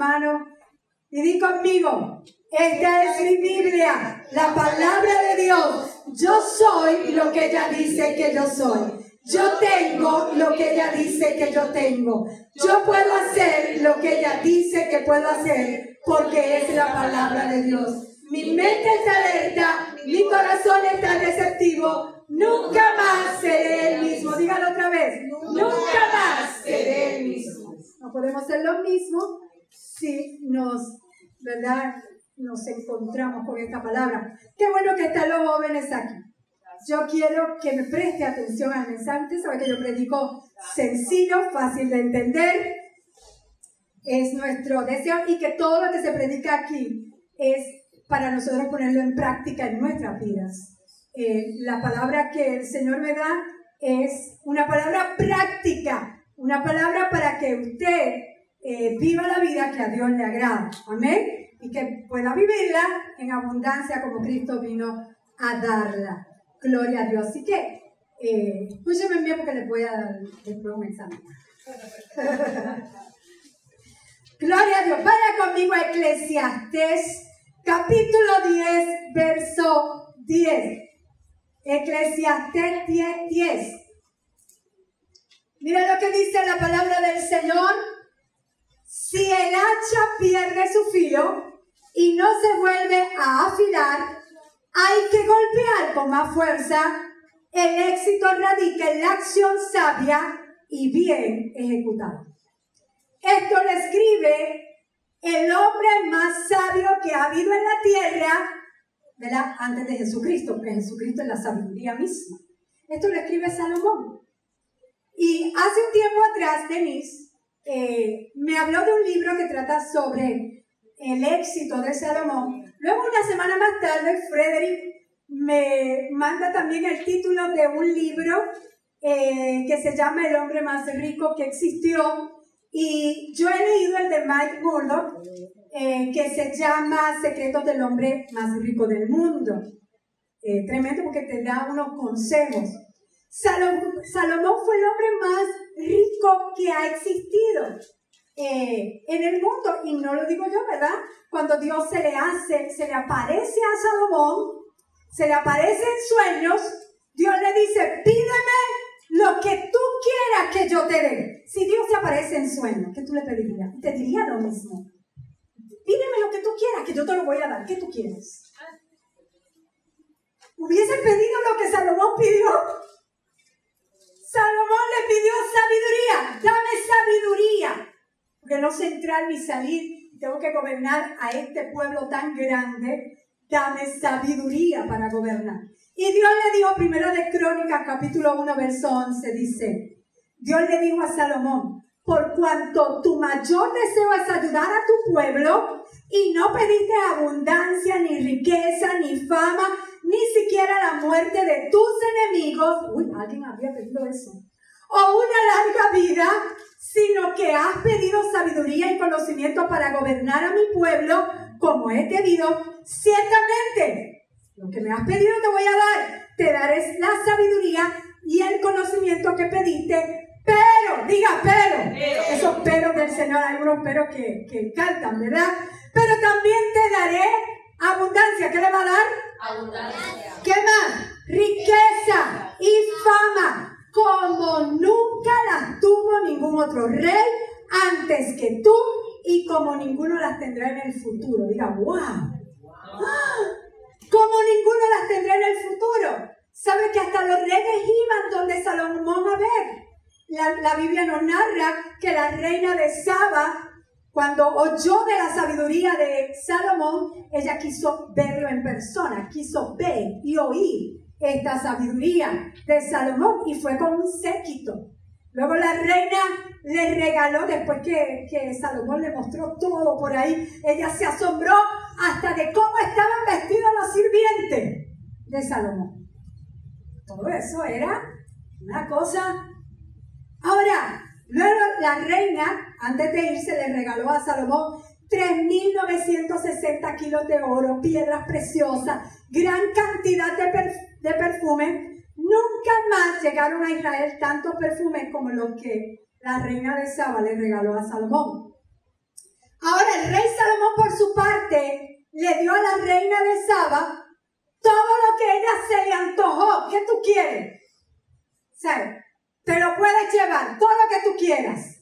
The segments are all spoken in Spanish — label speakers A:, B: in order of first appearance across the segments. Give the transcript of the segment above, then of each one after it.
A: en tu mano y di conmigo, esta es mi Biblia, la palabra de Dios. Yo soy lo que ella dice que yo soy. Yo tengo lo que ella dice que yo tengo. Yo puedo hacer lo que ella dice que puedo hacer porque es la palabra de Dios. Mi mente está alerta, mi corazón está receptivo. Nunca más seré el mismo. Dígalo otra vez. Nunca más seré el mismo. No podemos ser lo mismo si nos, ¿verdad? Nos encontramos con esta palabra. Qué bueno que están los jóvenes aquí. Yo quiero que me preste atención al mensaje. sabe que yo predico sencillo, fácil de entender. Es nuestro deseo y que todo lo que se predica aquí es para nosotros ponerlo en práctica en nuestras vidas. Eh, la palabra que el Señor me da es una palabra práctica, una palabra para que usted eh, viva la vida que a Dios le agrada. Amén. Y que pueda vivirla en abundancia como Cristo vino a darla. Gloria a Dios. Así que, eh, escúcheme bien porque le voy a dar después un examen. Gloria a Dios. Vaya conmigo a Eclesiastes capítulo 10, verso 10. Eclesiastés 10, 10. Mira lo que dice la palabra del Señor. Si el hacha pierde su filo y no se vuelve a afilar, hay que golpear con más fuerza. El éxito radica en la acción sabia y bien ejecutada. Esto lo escribe el hombre más sabio que ha habido en la tierra, ¿verdad? Antes de Jesucristo, porque Jesucristo es la sabiduría misma. Esto lo escribe Salomón. Y hace un tiempo atrás, Denise eh, me habló de un libro que trata sobre el éxito de Salomón. Luego, una semana más tarde, Frederick me manda también el título de un libro eh, que se llama El hombre más rico que existió, y yo he leído el de Mike Murdoch, eh, que se llama Secretos del hombre más rico del mundo. Tremendo porque te da unos consejos. Salomón fue el hombre más rico que ha existido eh, en el mundo. Y no lo digo yo, ¿verdad? Cuando Dios se le hace, se le aparece a Salomón, se le aparece en sueños, Dios le dice, pídeme lo que tú quieras que yo te dé. Si Dios te aparece en sueño, ¿qué tú le pedirías? Te diría lo mismo. Pídeme lo que tú quieras, que yo te lo voy a dar. ¿Qué tú quieres? Hubiese pedido lo que Salomón pidió. Salomón le pidió sabiduría. Dame sabiduría. Porque no sé entrar ni salir. Tengo que gobernar a este pueblo tan grande. Dame sabiduría para gobernar. Y Dios le dijo, primero de Crónicas, capítulo 1, verso 11, dice, Dios le dijo a Salomón, por cuanto tu mayor deseo es ayudar a tu pueblo y no pediste abundancia, ni riqueza, ni fama, ni siquiera la muerte de tus enemigos, uy, alguien había pedido eso, o una larga vida, sino que has pedido sabiduría y conocimiento para gobernar a mi pueblo como he debido, ciertamente lo que me has pedido te voy a dar. Te daré la sabiduría y el conocimiento que pediste. Pero, diga pero. Esos peros del Señor, hay unos peros que, que cantan, ¿verdad? Pero también te daré abundancia. ¿Qué le va a dar? ¿Qué más? Riqueza y fama, como nunca las tuvo ningún otro rey antes que tú y como ninguno las tendrá en el futuro. Diga, wow. Como ninguno las tendrá en el futuro. ¿Sabe que hasta los reyes iban donde Salomón a ver? La, la Biblia nos narra que la reina de Saba, cuando oyó de la sabiduría de Salomón, ella quiso verlo en persona, quiso ver y oír esta sabiduría de Salomón y fue con un séquito. Luego la reina le regaló, después que, que, Salomón le mostró todo por ahí, ella se asombró hasta de cómo estaban vestidos los sirvientes de Salomón. Todo eso era una cosa. Ahora, luego la reina, antes de irse, le regaló a Salomón 3.960 kilos de oro, piedras preciosas, gran cantidad de, de perfume Nunca más llegaron a Israel tantos perfumes como los que la reina de Saba le regaló a Salomón. Ahora el rey Salomón por su parte le dio a la reina de Saba todo lo que ella se le antojó. ¿Qué tú quieres? ¿Sabes? Te lo puedes llevar, todo lo que tú quieras.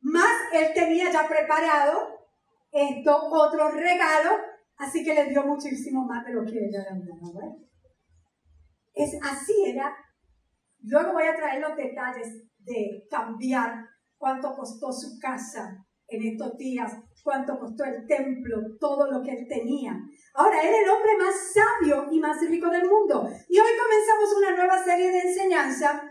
A: Más él tenía ya preparado esto, otro regalo, así que le dio muchísimo más de lo que ella le había Es así era. Luego voy a traer los detalles de cambiar cuánto costó su casa en estos días, cuánto costó el templo, todo lo que él tenía. Ahora, él es el hombre más sabio y más rico del mundo. Y hoy comenzamos una nueva serie de enseñanzas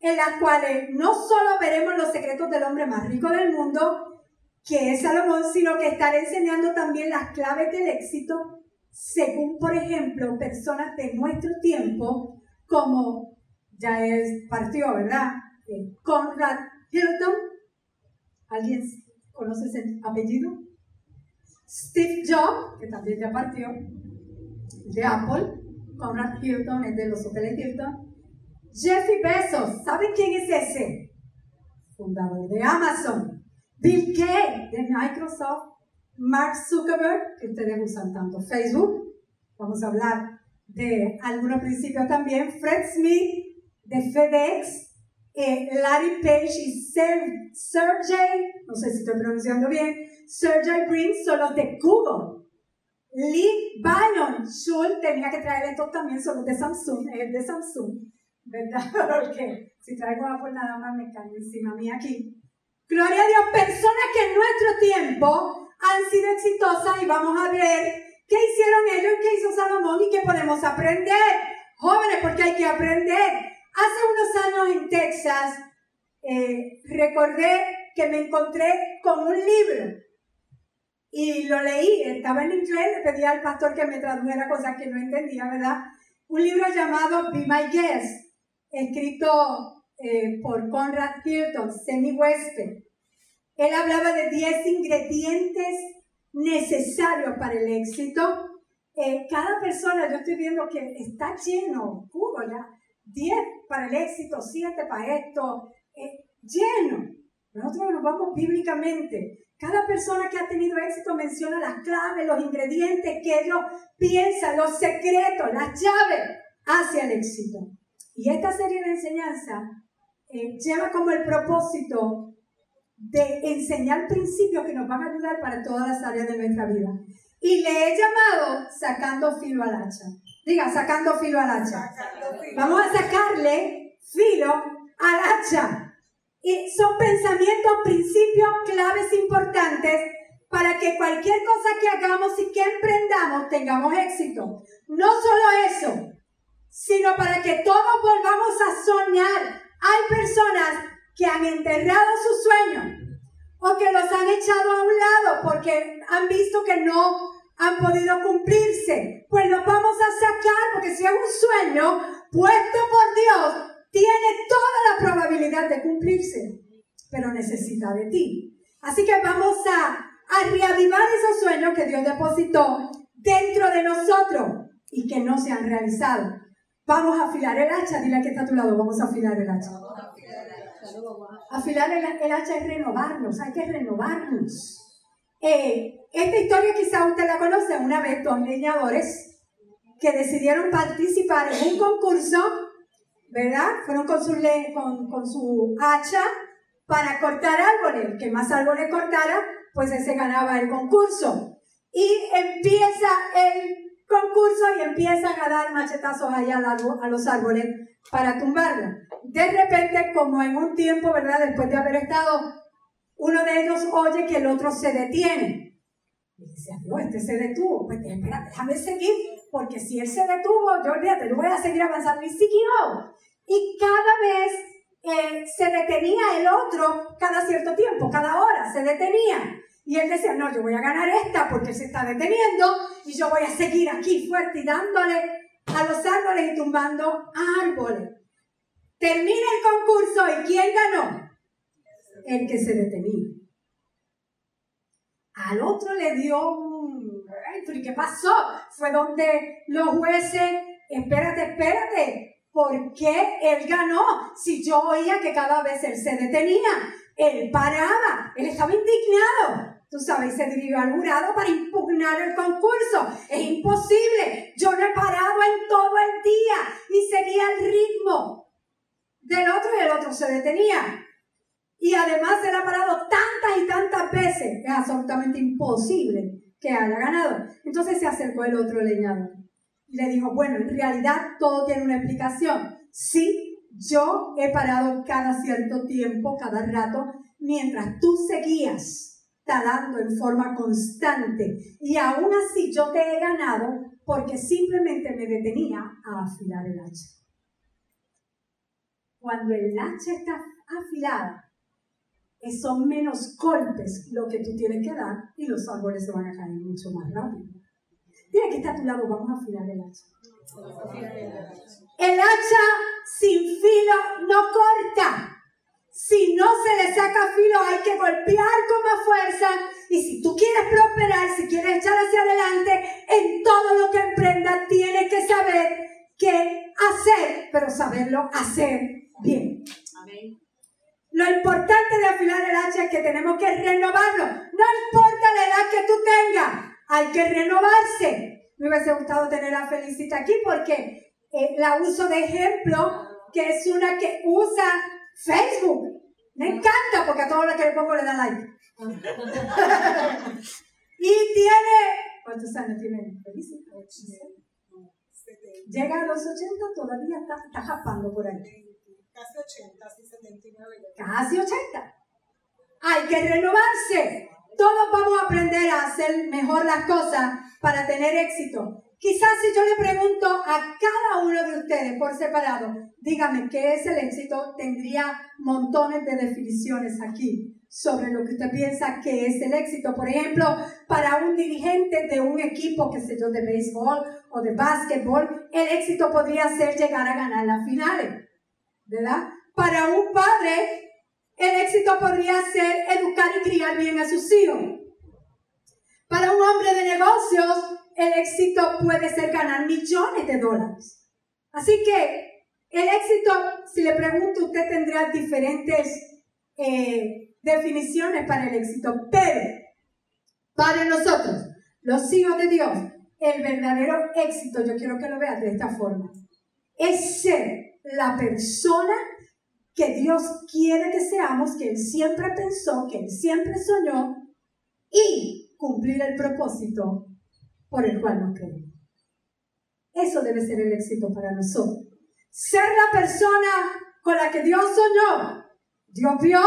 A: en las cuales no solo veremos los secretos del hombre más rico del mundo, que es Salomón, sino que estaré enseñando también las claves del éxito, según, por ejemplo, personas de nuestro tiempo, como ya es partió, ¿verdad? Eh, Conrad Hilton. ¿Alguien conoce ese apellido? Steve Jobs, que también ya partió, de Apple. Conrad Hilton es de los hoteles Hilton. Jeffy Bezos, ¿saben quién es ese? Fundador de Amazon. Bill Gates de Microsoft. Mark Zuckerberg, que ustedes usan tanto Facebook. Vamos a hablar de algunos principios también. Fred Smith de FedEx. Eh, Larry Page y Sergey, no sé si estoy pronunciando bien, Sergey Brin son los de Google. Lee Bannon Schultz tenía que traer estos también, son los de Samsung, el de Samsung. ¿Verdad? Porque si traigo Apple nada más me cae encima mí aquí. Gloria a Dios, personas que en nuestro tiempo han sido exitosas y vamos a ver qué hicieron ellos, qué hizo Salomón y qué podemos aprender. Jóvenes, porque hay que aprender. Hace unos años en Texas eh, recordé que me encontré con un libro y lo leí, estaba en inglés, le pedí al pastor que me tradujera cosas que no entendía, ¿verdad? Un libro llamado Be My Guest escrito eh, por Conrad Hilton, Semi Weston. Él hablaba de 10 ingredientes necesarios para el éxito. Eh, cada persona, yo estoy viendo que está lleno, Google, 10 para el éxito, 7 para esto, eh, lleno. Nosotros nos vamos bíblicamente. Cada persona que ha tenido éxito menciona las claves, los ingredientes que ellos piensan, los secretos, las llaves hacia el éxito. Y esta serie de enseñanza eh, lleva como el propósito de enseñar principios que nos van a ayudar para todas las áreas de nuestra vida. Y le he llamado sacando filo al hacha. Diga, sacando filo al hacha. Vamos a sacarle filo al hacha. Y son pensamientos, principios, claves importantes para que cualquier cosa que hagamos y que emprendamos tengamos éxito. No solo eso, sino para que todos volvamos a soñar. Hay personas que han enterrado sus sueños o que los han echado a un lado porque han visto que no han podido cumplirse. Pues los vamos a sacar porque si es un sueño puesto por Dios, tiene toda la probabilidad de cumplirse, pero necesita de ti. Así que vamos a, a reavivar esos sueños que Dios depositó dentro de nosotros y que no se han realizado. Vamos a afilar el hacha. Dile que está a tu lado, vamos a afilar el hacha. Afilar el, hacha es renovarnos, hay que renovarnos. Eh, esta historia quizá usted la conoce. Una vez dos leñadores que decidieron participar en un concurso, ¿verdad? Fueron con su, con, con su hacha para cortar árboles. Que más árboles cortara, pues ese ganaba el concurso. Y empieza el concurso y empiezan a dar machetazos allá a los árboles para tumbarlo. De repente, como en un tiempo, ¿verdad? Después de haber estado, uno de ellos oye que el otro se detiene. Y dice, no, este se detuvo. Pues espera, déjame seguir, porque si él se detuvo, yo olvídate, yo voy a seguir avanzando. Y siguió. Y cada vez eh, se detenía el otro, cada cierto tiempo, cada hora, se detenía. Y él decía, no, yo voy a ganar esta porque se está deteniendo y yo voy a seguir aquí fuerte y dándole a los árboles y tumbando árboles. Termina el concurso y ¿quién ganó? El que se detenía. Al otro le dio un... ¿Y qué pasó? Fue donde los jueces, espérate, espérate, ¿por qué él ganó? Si yo oía que cada vez él se detenía, él paraba, él estaba indignado. Tú sabes, se dirigió al jurado para impugnar el concurso. Es imposible. Yo no he parado en todo el día y seguía el ritmo del otro y el otro se detenía. Y además él ha parado tantas y tantas veces, es absolutamente imposible que haya ganado. Entonces se acercó el otro leñador y le dijo, bueno, en realidad todo tiene una explicación. Sí, yo he parado cada cierto tiempo, cada rato, mientras tú seguías talando en forma constante. Y aún así yo te he ganado porque simplemente me detenía a afilar el hacha. Cuando el hacha está afilada, son menos golpes lo que tú tienes que dar y los árboles se van a caer mucho más rápido. Dile que está a tu lado, vamos a afilar el hacha. El hacha sin filo no corta. Si no se le saca filo, hay que golpear con más fuerza. Y si tú quieres prosperar, si quieres echar hacia adelante, en todo lo que emprendas, tienes que saber qué hacer, pero saberlo hacer bien. Amén. Lo importante de afilar el hacha es que tenemos que renovarlo. No importa la edad que tú tengas, hay que renovarse. Me hubiese gustado tener a Felicita aquí porque eh, la uso de ejemplo, que es una que usa Facebook. Me encanta porque a todo lo que le pongo le da like. y tiene. ¿Cuántos años tiene? Llega a los 80, todavía está, está japando por ahí.
B: Casi 80, casi 79.
A: Casi 80. Hay que renovarse. Todos vamos a aprender a hacer mejor las cosas para tener éxito. Quizás si yo le pregunto a cada uno de ustedes por separado, dígame qué es el éxito, tendría montones de definiciones aquí sobre lo que usted piensa que es el éxito. Por ejemplo, para un dirigente de un equipo, qué sé yo, de béisbol o de básquetbol, el éxito podría ser llegar a ganar las finales. ¿verdad? Para un padre, el éxito podría ser educar y criar bien a sus hijos. Para un hombre de negocios, el éxito puede ser ganar millones de dólares. Así que el éxito, si le pregunto, usted tendrá diferentes eh, definiciones para el éxito, pero para nosotros, los hijos de Dios, el verdadero éxito, yo quiero que lo veas de esta forma, es ser la persona que Dios quiere que seamos, que Él siempre pensó, que Él siempre soñó, y cumplir el propósito por el cual nos creemos. Eso debe ser el éxito para nosotros. Ser la persona con la que Dios soñó. Dios vio,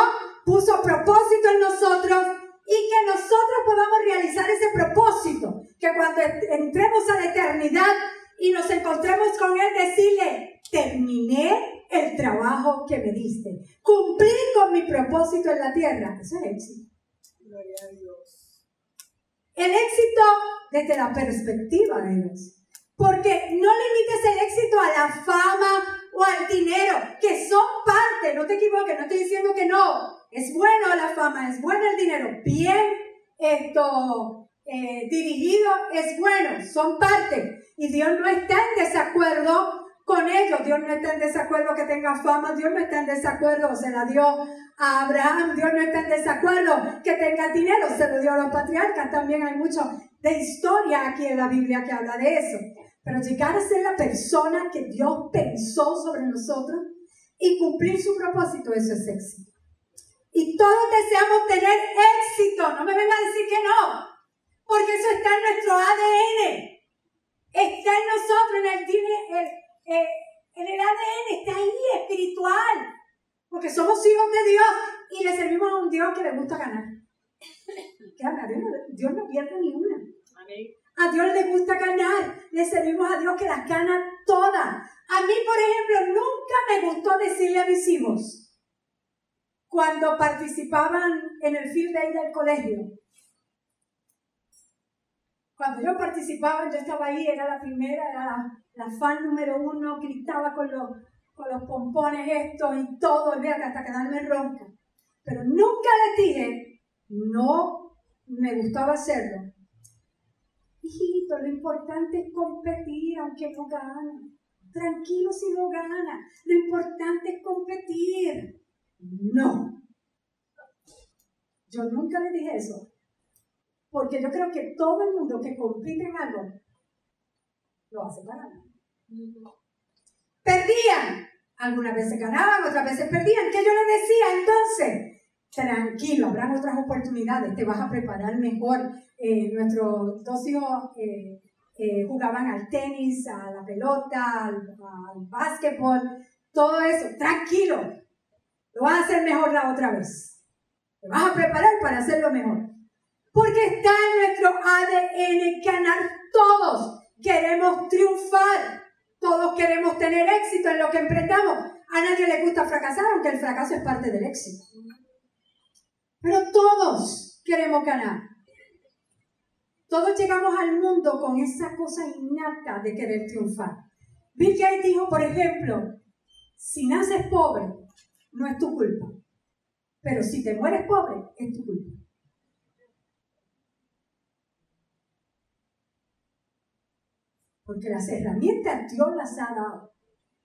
A: puso propósito en nosotros y que nosotros podamos realizar ese propósito. Que cuando entremos a la eternidad y nos encontremos con Él, decirle, terminé el trabajo que me diste, cumplí con mi propósito en la tierra. Eso es éxito.
B: Gloria a Dios.
A: El éxito desde la perspectiva de Dios. Porque no limites el éxito a la fama o al dinero, que son parte, no te equivoques, no estoy diciendo que no. Es bueno la fama, es bueno el dinero, bien esto eh, dirigido es bueno, son parte. Y Dios no está en desacuerdo con ellos. Dios no está en desacuerdo que tenga fama, Dios no está en desacuerdo, se la dio a Abraham, Dios no está en desacuerdo que tenga dinero, se lo dio a los patriarcas. También hay mucho de historia aquí en la Biblia que habla de eso. Pero llegar a ser la persona que Dios pensó sobre nosotros y cumplir su propósito, eso es éxito. Y todos deseamos tener éxito, no me vengan a decir que no, porque eso está en nuestro ADN, está en nosotros, en el, el, eh, en el ADN, está ahí espiritual. Porque somos hijos de Dios y le servimos a un Dios que le gusta ganar. Dios, no pierde ni una. A Dios le gusta ganar. Le servimos a Dios que las gana todas. A mí, por ejemplo, nunca me gustó decirle a mis cuando participaban en el field day del colegio, cuando yo participaba, yo estaba ahí, era la primera, era la, la fan número uno, gritaba con los, con los pompones estos y todo, hasta quedarme ronca. Pero nunca les dije, no me gustaba hacerlo. Hijito, lo importante es competir aunque no gana. Tranquilo si no gana. Lo importante es competir. No. Yo nunca le dije eso. Porque yo creo que todo el mundo que compite en algo lo hace para ganar. Perdían. Algunas veces ganaban, otras veces perdían. ¿Qué yo les decía entonces? Tranquilo, habrán otras oportunidades, te vas a preparar mejor. Eh, nuestros dos hijos eh, eh, jugaban al tenis, a la pelota, al, al básquetbol, todo eso. Tranquilo, lo vas a hacer mejor la otra vez. Te vas a preparar para hacerlo mejor. Porque está en nuestro ADN ganar todos. Queremos triunfar. Todos queremos tener éxito en lo que emprendamos. A nadie le gusta fracasar, aunque el fracaso es parte del éxito. Pero todos queremos ganar. Todos llegamos al mundo con esa cosa innata de querer triunfar. Bill Gates dijo, por ejemplo, si naces pobre, no es tu culpa. Pero si te mueres pobre, es tu culpa. Porque las herramientas Dios las ha dado.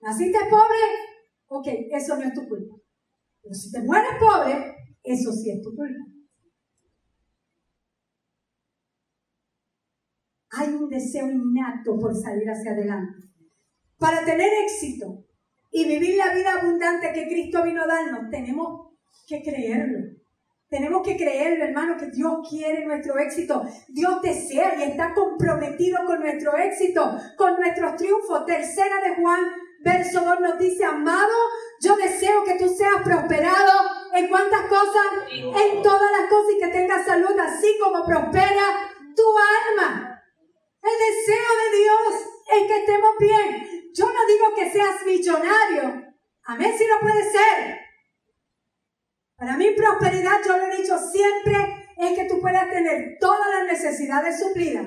A: ¿Naciste pobre? Ok, eso no es tu culpa. Pero si te mueres pobre, eso sí es tu culpa. Hay un deseo innato por salir hacia adelante. Para tener éxito y vivir la vida abundante que Cristo vino a darnos, tenemos que creerlo. Tenemos que creerlo, hermano, que Dios quiere nuestro éxito. Dios desea y está comprometido con nuestro éxito, con nuestros triunfos. Tercera de Juan, verso 2 nos dice, amado, yo deseo que tú seas prosperado en cuántas cosas, en todas las cosas y que tengas salud, así como prospera tu alma. El deseo de Dios es que estemos bien. Yo no digo que seas millonario. Amén, si no puede ser. Para mí prosperidad, yo lo he dicho siempre, es que tú puedas tener todas las necesidades suplidas.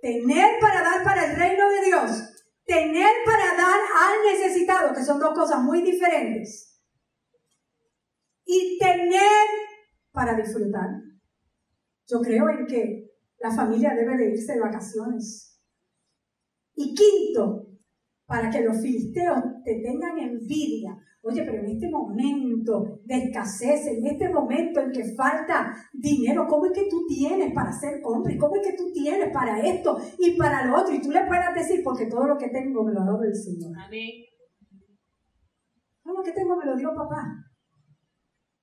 A: Tener para dar para el reino de Dios. Tener para dar al necesitado, que son dos cosas muy diferentes. Y tener para disfrutar. Yo creo en que la familia debe de irse de vacaciones. Y quinto, para que los filisteos te tengan envidia Oye, pero en este momento de escasez, en este momento en que falta dinero, ¿cómo es que tú tienes para hacer compras? ¿Cómo es que tú tienes para esto y para lo otro? Y tú le puedas decir, porque todo lo que tengo me lo ha dado el Señor. Amén. Todo lo que tengo me lo dio papá.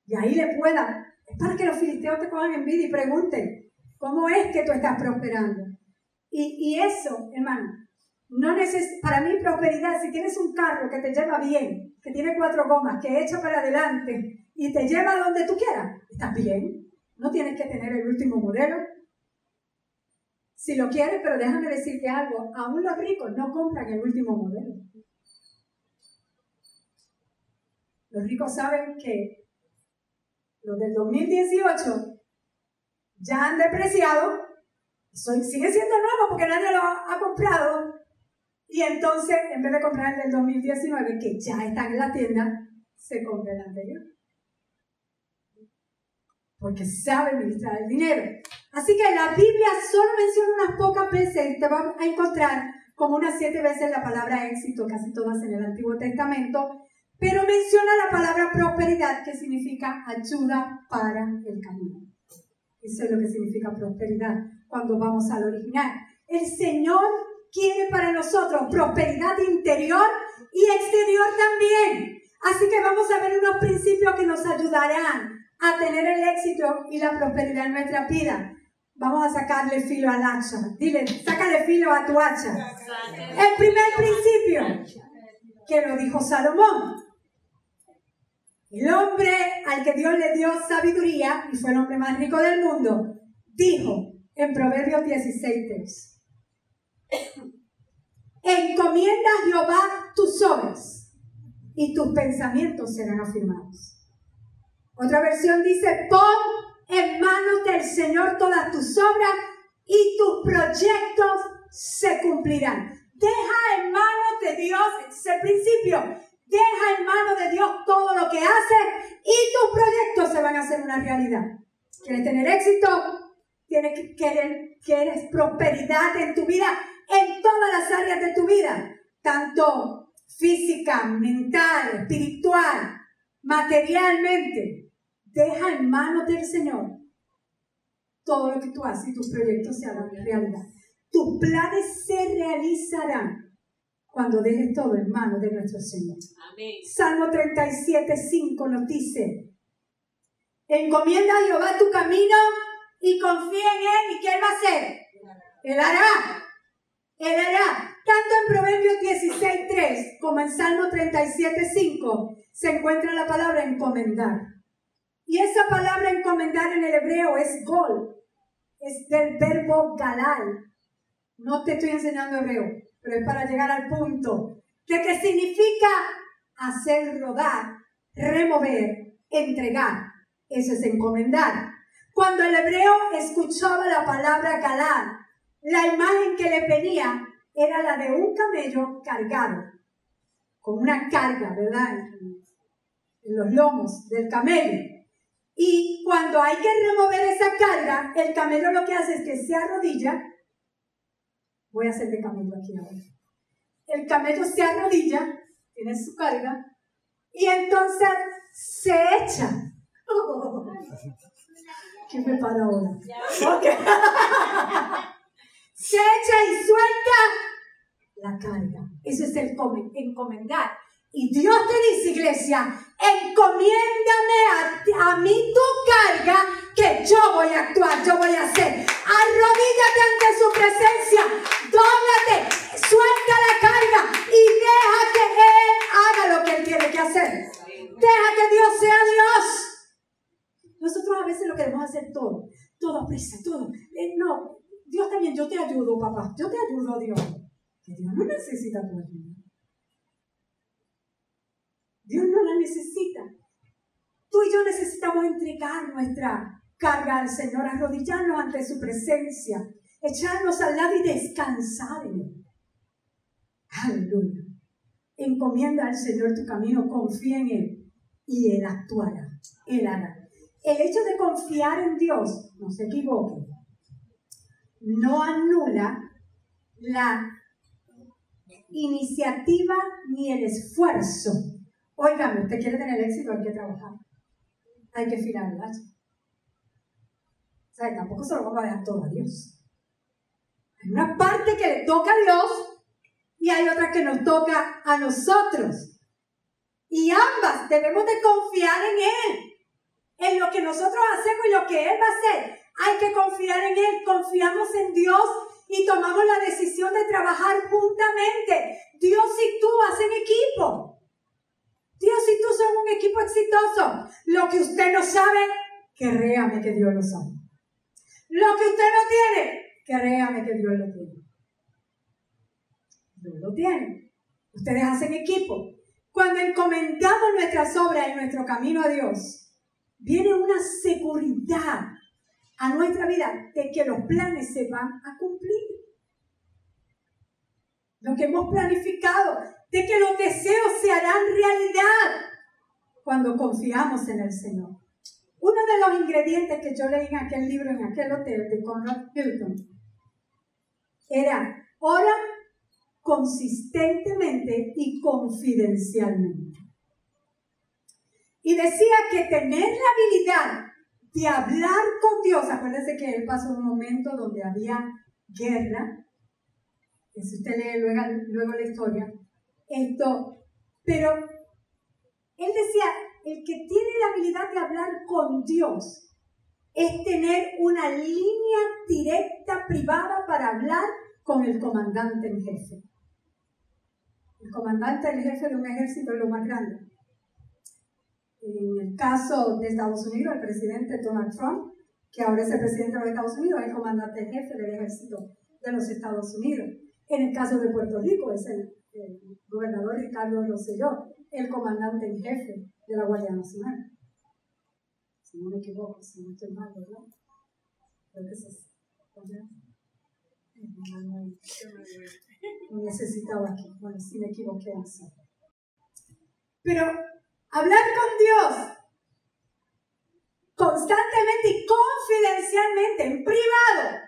A: Y ahí le pueda. Es para que los filisteos te cojan envidia y pregunten, ¿cómo es que tú estás prosperando? Y, y eso, hermano, no neces para mí prosperidad, si tienes un carro que te lleva bien, que tiene cuatro gomas, que echa para adelante y te lleva donde tú quieras, estás bien. No tienes que tener el último modelo. Si lo quieres, pero déjame decirte algo, aún los ricos no compran el último modelo. Los ricos saben que los del 2018 ya han depreciado, sigue siendo nuevo porque nadie lo ha comprado, y entonces, en vez de comprar el del 2019, que ya está en la tienda, se compra el anterior. Porque sabe administrar el dinero. Así que la Biblia solo menciona unas pocas veces, te vas a encontrar como unas siete veces la palabra éxito, casi todas en el Antiguo Testamento, pero menciona la palabra prosperidad, que significa ayuda para el camino. Eso es lo que significa prosperidad cuando vamos al original. El Señor quiere para nosotros prosperidad interior y exterior también. Así que vamos a ver unos principios que nos ayudarán a tener el éxito y la prosperidad en nuestra vida. Vamos a sacarle filo al hacha. Dile, sácale filo a tu hacha. El primer principio que lo dijo Salomón. El hombre al que Dios le dio sabiduría, y fue el hombre más rico del mundo, dijo en Proverbios 16.3. Encomienda a Jehová tus obras y tus pensamientos serán afirmados. Otra versión dice, pon en manos del Señor todas tus obras y tus proyectos se cumplirán. Deja en manos de Dios, ese principio, deja en manos de Dios todo lo que hace y tus proyectos se van a hacer una realidad. ¿Quieres tener éxito? ¿Quieres, querer, quieres prosperidad en tu vida? en todas las áreas de tu vida, tanto física, mental, espiritual, materialmente. Deja en manos del Señor todo lo que tú haces y tus proyectos se harán realidad. Tus planes se realizarán cuando dejes todo en manos de nuestro Señor.
C: Amén.
A: Salmo 37, 5 nos dice, encomienda a Jehová tu camino y confía en Él y ¿qué Él va a hacer? Él hará. Él hará. Tanto en Proverbios 16, 3 como en Salmo 37, 5 se encuentra la palabra encomendar. Y esa palabra encomendar en el hebreo es gol. Es del verbo galal. No te estoy enseñando hebreo, pero es para llegar al punto de que significa hacer rodar, remover, entregar. Eso es encomendar. Cuando el hebreo escuchaba la palabra galal, la imagen que le venía era la de un camello cargado, con una carga, ¿verdad? En los lomos del camello. Y cuando hay que remover esa carga, el camello lo que hace es que se arrodilla. Voy a hacer de camello aquí ahora. El camello se arrodilla, tiene su carga, y entonces se echa. ¿Qué me para ahora? Ok. se echa y suelta la carga. Eso es el come- encomendar. Y Dios te dice, iglesia, encomiéndame a, a mí tu carga, yo voy a actuar, yo voy a hacer. Arrodíllate ante su presencia, dóblate, suelta la carga y deja que Él haga lo que Él tiene que hacer. Deja que Dios sea Dios. Nosotros a veces lo queremos hacer todo, todo prisa, todo. Eh, no, Dios también, yo te ayudo, papá, yo te ayudo, Dios. Que Dios no necesita tu ayuda. Dios no la necesita. Tú y yo necesitamos entregar nuestra carga al Señor, arrodillarnos ante su presencia, echarnos al lado y descansar en Él. Aleluya. Encomienda al Señor tu camino, confía en Él y Él actuará. Él hará. El hecho de confiar en Dios, no se equivoque, no anula la iniciativa ni el esfuerzo. Óigame, usted quiere tener éxito, hay que trabajar. Hay que filar el. Tampoco se lo vamos a dejar todo a Dios. Hay una parte que le toca a Dios y hay otra que nos toca a nosotros. Y ambas debemos de confiar en Él, en lo que nosotros hacemos y lo que Él va a hacer. Hay que confiar en Él, confiamos en Dios y tomamos la decisión de trabajar juntamente. Dios y tú hacen equipo. Dios y tú son un equipo exitoso. Lo que usted no sabe, créame que Dios lo sabe. Lo que usted no tiene, créame que Dios lo tiene. Dios lo tiene. Ustedes hacen equipo. Cuando encomendamos nuestras obras y nuestro camino a Dios, viene una seguridad a nuestra vida de que los planes se van a cumplir. Lo que hemos planificado, de que los deseos se harán realidad cuando confiamos en el Señor. Uno de los ingredientes que yo leí en aquel libro, en aquel hotel de Conrad Hilton, era ora consistentemente y confidencialmente. Y decía que tener la habilidad de hablar con Dios, acuérdense que él pasó un momento donde había guerra, que si usted lee luego, luego la historia, esto, pero él decía, el que tiene la habilidad de hablar con Dios es tener una línea directa privada para hablar con el comandante en jefe. El comandante en jefe de un ejército es lo más grande. En el caso de Estados Unidos, el presidente Donald Trump, que ahora es el presidente de los Estados Unidos, es el comandante en jefe del ejército de los Estados Unidos. En el caso de Puerto Rico, es el, el gobernador Ricardo Rosselló, el comandante en jefe de la Guardia Nacional. Si no me equivoco, si no estoy mal, ¿verdad? Creo que. ¿verdad? No necesitaba aquí. Bueno, si me equivoqué así. Pero hablar con Dios constantemente y confidencialmente, en privado,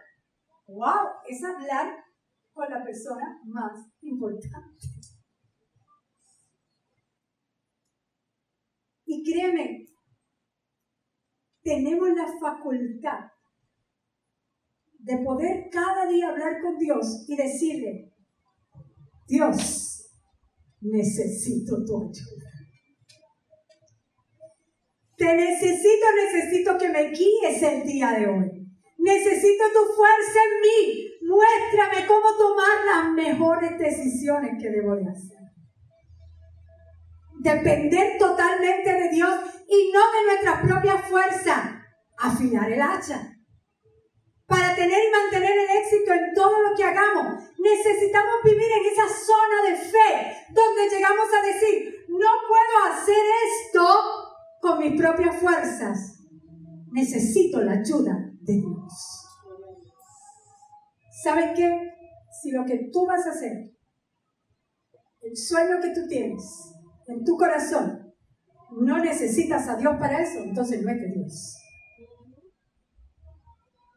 A: wow, es hablar con la persona más importante. Créeme, tenemos la facultad de poder cada día hablar con Dios y decirle, Dios, necesito tu ayuda. Te necesito, necesito que me guíes el día de hoy. Necesito tu fuerza en mí. Muéstrame cómo tomar las mejores decisiones que debo de hacer. Depender totalmente de Dios y no de nuestra propia fuerza. Afinar el hacha. Para tener y mantener el éxito en todo lo que hagamos, necesitamos vivir en esa zona de fe donde llegamos a decir, no puedo hacer esto con mis propias fuerzas. Necesito la ayuda de Dios. ¿Sabes qué? Si lo que tú vas a hacer, el sueño que tú tienes en tu corazón, no necesitas a Dios para eso, entonces no es de Dios.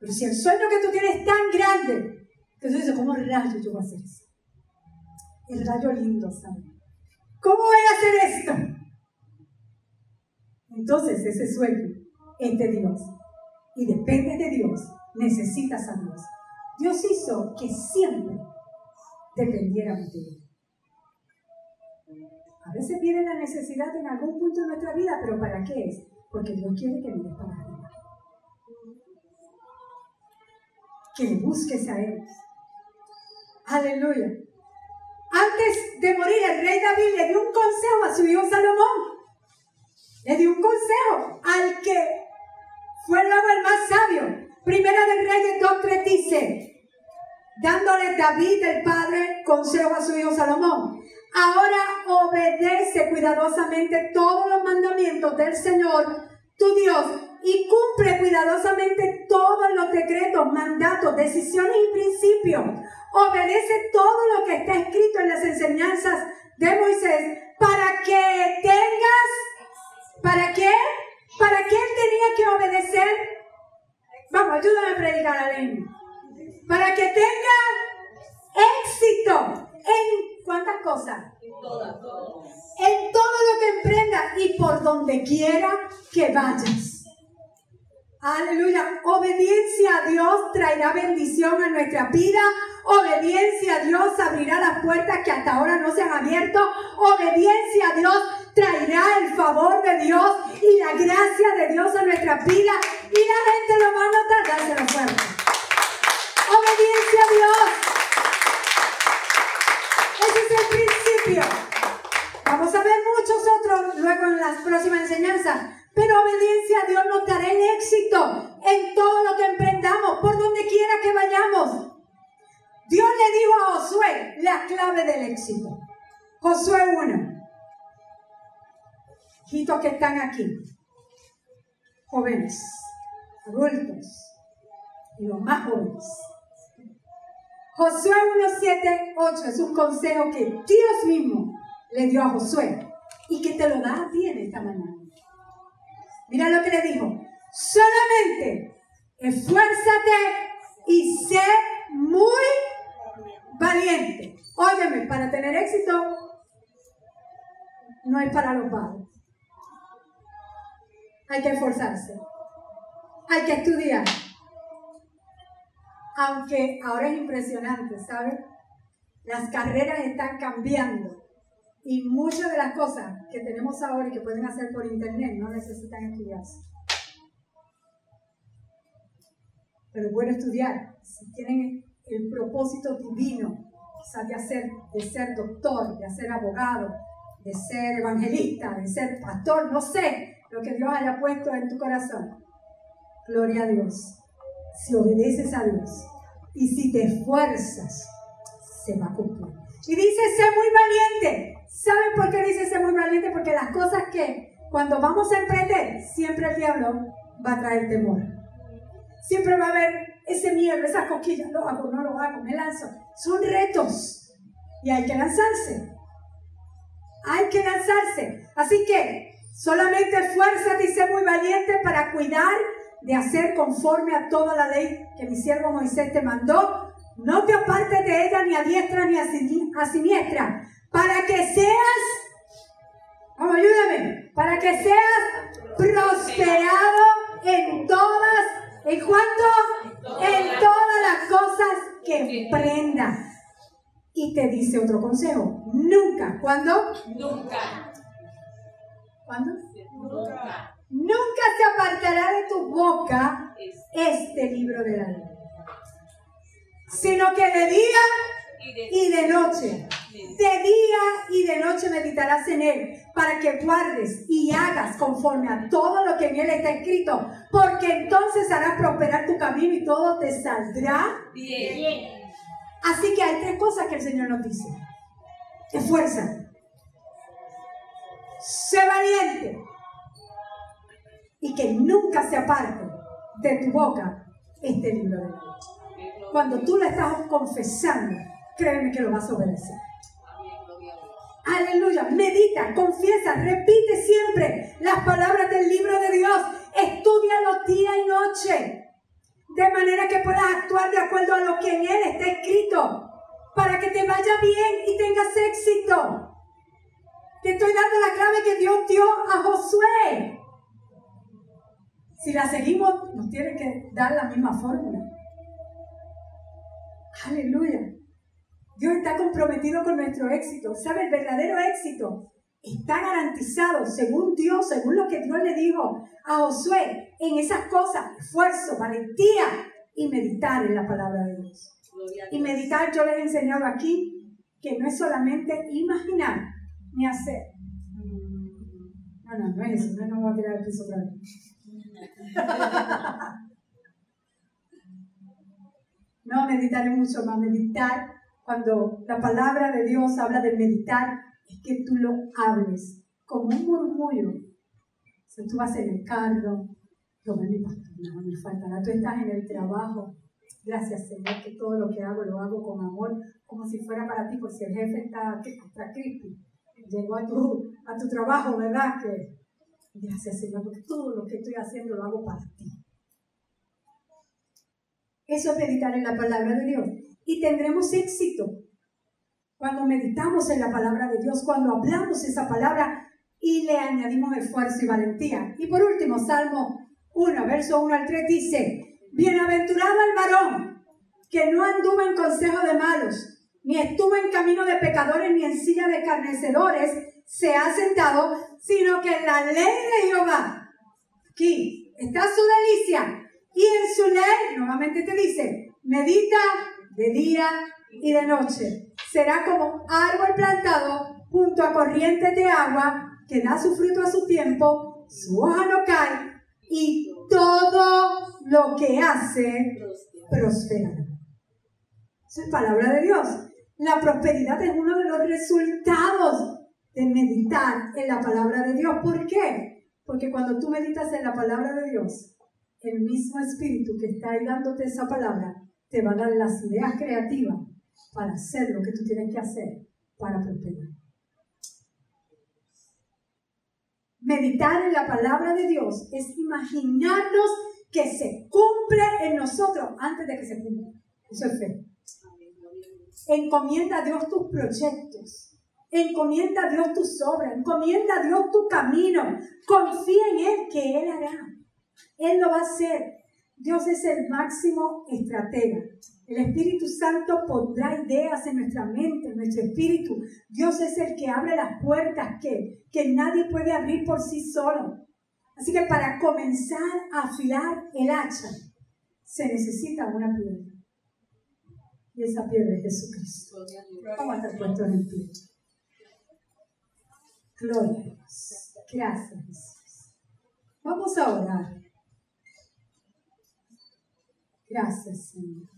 A: Pero si el sueño que tú tienes es tan grande, que tú dices, ¿cómo rayo yo voy a hacer eso? El rayo lindo, ¿sabes? ¿Cómo voy a hacer esto? Entonces ese sueño es de Dios. Y depende de Dios, necesitas a Dios. Dios hizo que siempre dependiéramos de Él. Veces viene la necesidad en algún punto de nuestra vida, pero ¿para qué es? Porque Dios quiere que mires para arriba. Que le busques a Él. Aleluya. Antes de morir, el rey David le dio un consejo a su hijo Salomón. Le dio un consejo al que fue luego el más sabio. Primera de Reyes 2.3 dice, dándole David el padre consejo a su hijo Salomón. Ahora obedece cuidadosamente todos los mandamientos del Señor, tu Dios, y cumple cuidadosamente todos los decretos, mandatos, decisiones y principios. Obedece todo lo que está escrito en las enseñanzas de Moisés para que tengas, ¿para qué? ¿Para qué tenía que obedecer? Vamos, ayúdame a predicar a Para que tenga éxito en cuántas cosas. En todo lo que emprenda y por donde quiera que vayas. Aleluya. Obediencia a Dios traerá bendición a nuestra vida. Obediencia a Dios abrirá las puertas que hasta ahora no se han abierto. Obediencia a Dios traerá el favor de Dios y la gracia de Dios a nuestra vida. Y la gente lo va a notar. Dáselo fuerte. Obediencia a Dios. Ese es el Vamos a ver muchos otros luego en las próximas enseñanzas. Pero obediencia a Dios nos dará el éxito en todo lo que emprendamos, por donde quiera que vayamos. Dios le dijo a Josué la clave del éxito. Josué 1. Hijitos que están aquí, jóvenes, adultos y los más jóvenes. Josué 1, 7, 8 es un consejo que Dios mismo le dio a Josué y que te lo da a ti en esta mañana. Mira lo que le dijo. Solamente esfuérzate y sé muy valiente. Óyeme, para tener éxito no es para los padres. Hay que esforzarse. Hay que estudiar. Aunque ahora es impresionante, ¿sabes? Las carreras están cambiando. Y muchas de las cosas que tenemos ahora y que pueden hacer por internet no necesitan estudiarse. Pero bueno estudiar. Si tienen el propósito divino, quizás de, hacer, de ser doctor, de ser abogado, de ser evangelista, de ser pastor, no sé lo que Dios haya puesto en tu corazón. Gloria a Dios. Si obedeces a Dios y si te esfuerzas, se va a cumplir. Y dice, sé muy valiente. ¿Saben por qué dice ser muy valiente? Porque las cosas que cuando vamos a emprender, siempre el diablo va a traer temor. Siempre va a haber ese miedo, esas cosquillas, lo hago, no lo hago, me lanzo. Son retos y hay que lanzarse. Hay que lanzarse. Así que solamente esfuérzate y sé muy valiente para cuidar de hacer conforme a toda la ley que mi siervo Moisés te mandó. No te apartes de ella ni a diestra ni a siniestra para que seas, vamos, ayúdame, para que seas prosperado en todas, ¿en cuánto? En todas que prenda. Y te dice otro consejo, nunca, ¿cuándo?
C: Nunca.
A: ¿Cuándo?
C: Nunca.
A: Nunca se apartará tu boca este libro de la ley, sino que de día y de noche, de día y de noche meditarás en él, para que guardes y hagas conforme a todo lo que en él está escrito, porque entonces harás prosperar tu camino y todo te saldrá
C: Bien.
A: Así que hay tres cosas que el Señor nos dice. Esfuerza. Sé valiente. Y que nunca se aparte de tu boca este libro de la ley. Cuando tú lo estás confesando, créeme que lo vas a obedecer. Aleluya. Medita, confiesa, repite siempre las palabras del libro de Dios. Estudialo día y noche. De manera que puedas actuar de acuerdo a lo que en él está escrito. Para que te vaya bien y tengas éxito. Te estoy dando la clave que Dios dio a Josué. Si la seguimos, nos tiene que dar la misma fórmula. Aleluya. Dios está comprometido con nuestro éxito. ¿Sabe? El verdadero éxito está garantizado según Dios, según lo que Dios le dijo a Josué, en esas cosas, esfuerzo, valentía y meditar en la palabra de Dios. Y meditar, yo les he enseñado aquí que no es solamente imaginar ni hacer. No, no, no es eso, no, no voy a tirar el piso otra vez. No, meditar es mucho más. Meditar, cuando la palabra de Dios habla de meditar, es que tú lo hables como un murmullo. Si tú vas en el carro, lo mi pastor, no me faltará. Tú estás en el trabajo. Gracias, Señor, que todo lo que hago lo hago con amor, como si fuera para ti, pues si el jefe está, está creepy, llegó a tu, a tu trabajo, ¿verdad? Que, gracias, Señor, porque todo lo que estoy haciendo lo hago para ti. Eso es meditar en la palabra de Dios. Y tendremos éxito cuando meditamos en la palabra de Dios, cuando hablamos esa palabra y le añadimos esfuerzo y valentía. Y por último, Salmo 1, verso 1 al 3 dice, Bienaventurado el varón que no anduvo en consejo de malos, ni estuvo en camino de pecadores, ni en silla de carnecedores se ha sentado, sino que en la ley de Jehová, aquí está su delicia, y en su ley, nuevamente te dice, medita de día y de noche. Será como árbol plantado junto a corrientes de agua que da su fruto a su tiempo, su hoja no cae y todo lo que hace prospera. Esa es palabra de Dios. La prosperidad es uno de los resultados de meditar en la palabra de Dios. ¿Por qué? Porque cuando tú meditas en la palabra de Dios, el mismo espíritu que está ahí dándote esa palabra te va a dar las ideas creativas para hacer lo que tú tienes que hacer para prosperar. Meditar en la palabra de Dios es imaginarnos que se cumple en nosotros antes de que se cumpla. Eso es fe. Encomienda a Dios tus proyectos. Encomienda a Dios tus obras. Encomienda a Dios tu camino. Confía en Él que Él hará. Él lo va a hacer. Dios es el máximo estratega. El Espíritu Santo pondrá ideas en nuestra mente, en nuestro espíritu. Dios es el que abre las puertas que, que nadie puede abrir por sí solo. Así que para comenzar a afilar el hacha, se necesita una piedra. Y esa piedra es Jesucristo. Vamos a estar puestos en el pie. Gloria a Dios. Gracias. Vamos a orar. Gracias, Señor.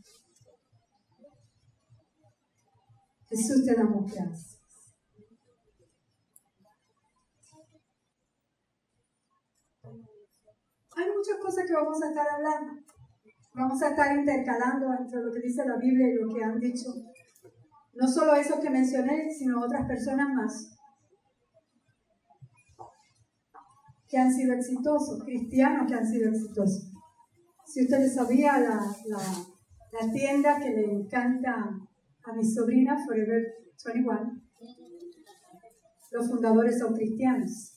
A: Jesús, te damos gracias. Hay muchas cosas que vamos a estar hablando. Vamos a estar intercalando entre lo que dice la Biblia y lo que han dicho. No solo esos que mencioné, sino otras personas más. Que han sido exitosos, cristianos que han sido exitosos. Si ustedes sabían, la, tienda que le encanta a mi sobrina Forever 21, los fundadores son cristianos.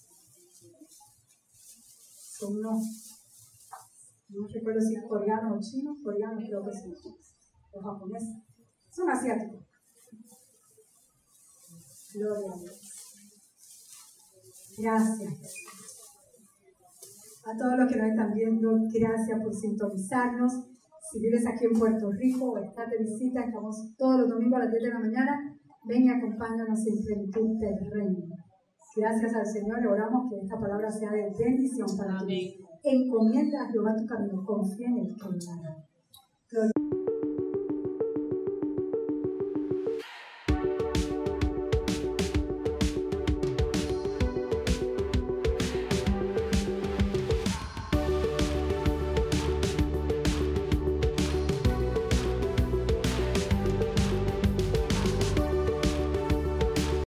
A: Son unos, no recuerdo si es coreano o chino, coreano creo que son, los japoneses. Son asiáticos. Gloria a Dios. Gracias. A todos los que nos están viendo, gracias por sintonizarnos. Si vives aquí en Puerto Rico o estás de visita, estamos todos los domingos a las 10 de la mañana. Ven y acompáñanos en plenitud del reino. Gracias al Señor, oramos que esta palabra sea de bendición para ti. Encomienda a Jehová tu camino, confía en el que